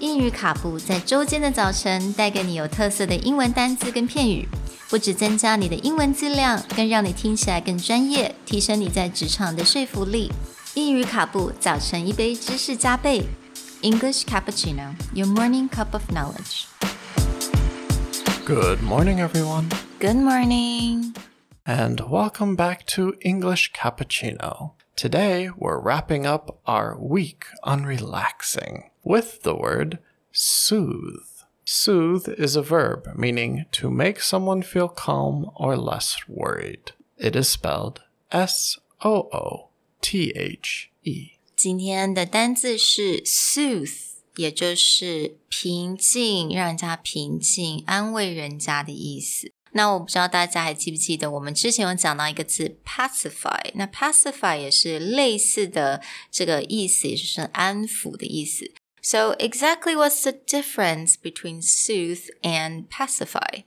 英语卡布在周间的早晨带给你有特色的英文单词跟片语，不只增加你的英文质量，更让你听起来更专业，提升你在职场的说服力。英语卡布早晨一杯知识加倍，English cappuccino, your morning cup of knowledge. Good morning, everyone, Good morning. and welcome back to English Cappuccino. Today, we're wrapping up our week on relaxing with the word soothe. Soothe is a verb meaning to make someone feel calm or less worried. It is spelled S O O T H E. 今天的单字是 soothe，也就是平静，让人家平静、安慰人家的意思。那我不知道大家还记不记得，我们之前有讲到一个字 pacify，那 pacify 也是类似的这个意思，也就是安抚的意思。 So exactly what's the difference between soothe and pacify?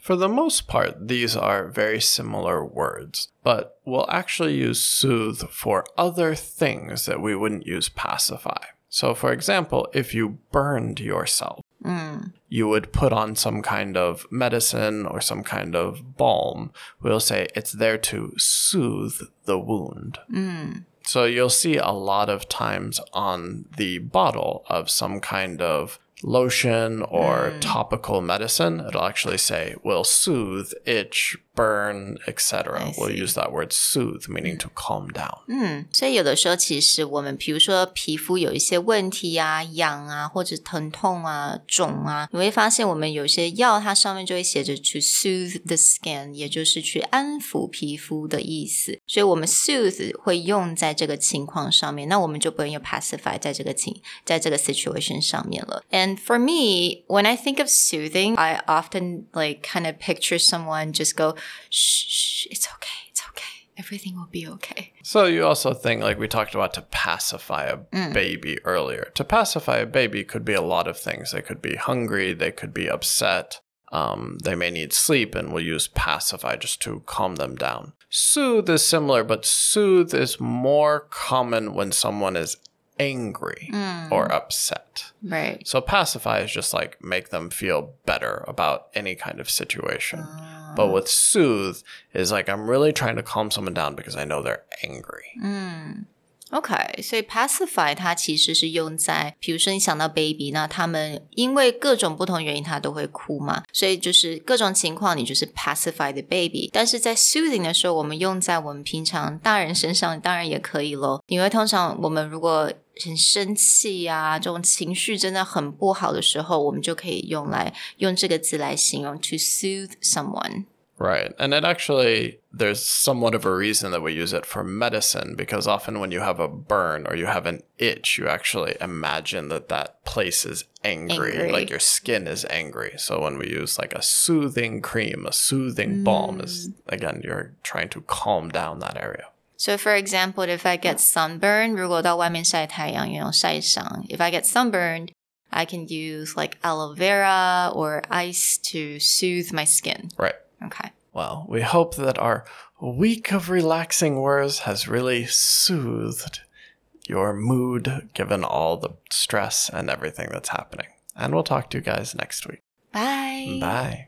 For the most part, these are very similar words, but we'll actually use soothe for other things that we wouldn't use pacify. So, for example, if you burned yourself, hmm. you would put on some kind of medicine or some kind of balm. We'll say it's there to soothe the wound. Hmm. So you'll see a lot of times on the bottle of some kind of lotion or topical medicine, it'll actually say will soothe, itch, burn, etc. I We'll see. use that word soothe, meaning to calm down. 嗯，所以有的时候，其实我们比如说皮肤有一些问题啊、痒啊，或者疼痛啊、肿啊，你会发现我们有些药它上面就会写着 to soothe the skin，也就是去安抚皮肤的意思。所以我们 soothe 会用在这个情况上面，那我们就不用用 pacify 在这个情在这个 situation 上面了。And for me, when I think of soothing, I often like kind of picture someone just go, shh, shh, it's okay, it's okay, everything will be okay. So you also think, like we talked about, to pacify a baby earlier. To pacify a baby could be a lot of things. They could be hungry, they could be upset, um, they may need sleep, and we'll use pacify just to calm them down. Soothe is similar, but soothe is more common when someone is angry mm. or upset. Right. So pacify is just like make them feel better about any kind of situation. But ah. with soothe is like I'm really trying to calm someone down because I know they're angry. Mm. OK，所以 pacify 它其实是用在，比如说你想到 baby，那他们因为各种不同原因，他都会哭嘛，所以就是各种情况，你就是 pacify the baby。但是在 soothing 的时候，我们用在我们平常大人身上，当然也可以咯。因为通常我们如果很生气呀、这种情绪真的很不好的时候，我们就可以用来用这个字来形容 to soothe someone。Right. And it actually, there's somewhat of a reason that we use it for medicine because often when you have a burn or you have an itch, you actually imagine that that place is angry, Angry. like your skin is angry. So when we use like a soothing cream, a soothing balm is, again, you're trying to calm down that area. So for example, if I get sunburn, 如果到外面晒太阳，有晒伤，if I get sunburned, I can use like aloe vera or ice to soothe my skin. Right. Okay. Well, we hope that our week of relaxing words has really soothed your mood given all the stress and everything that's happening. And we'll talk to you guys next week. Bye. Bye.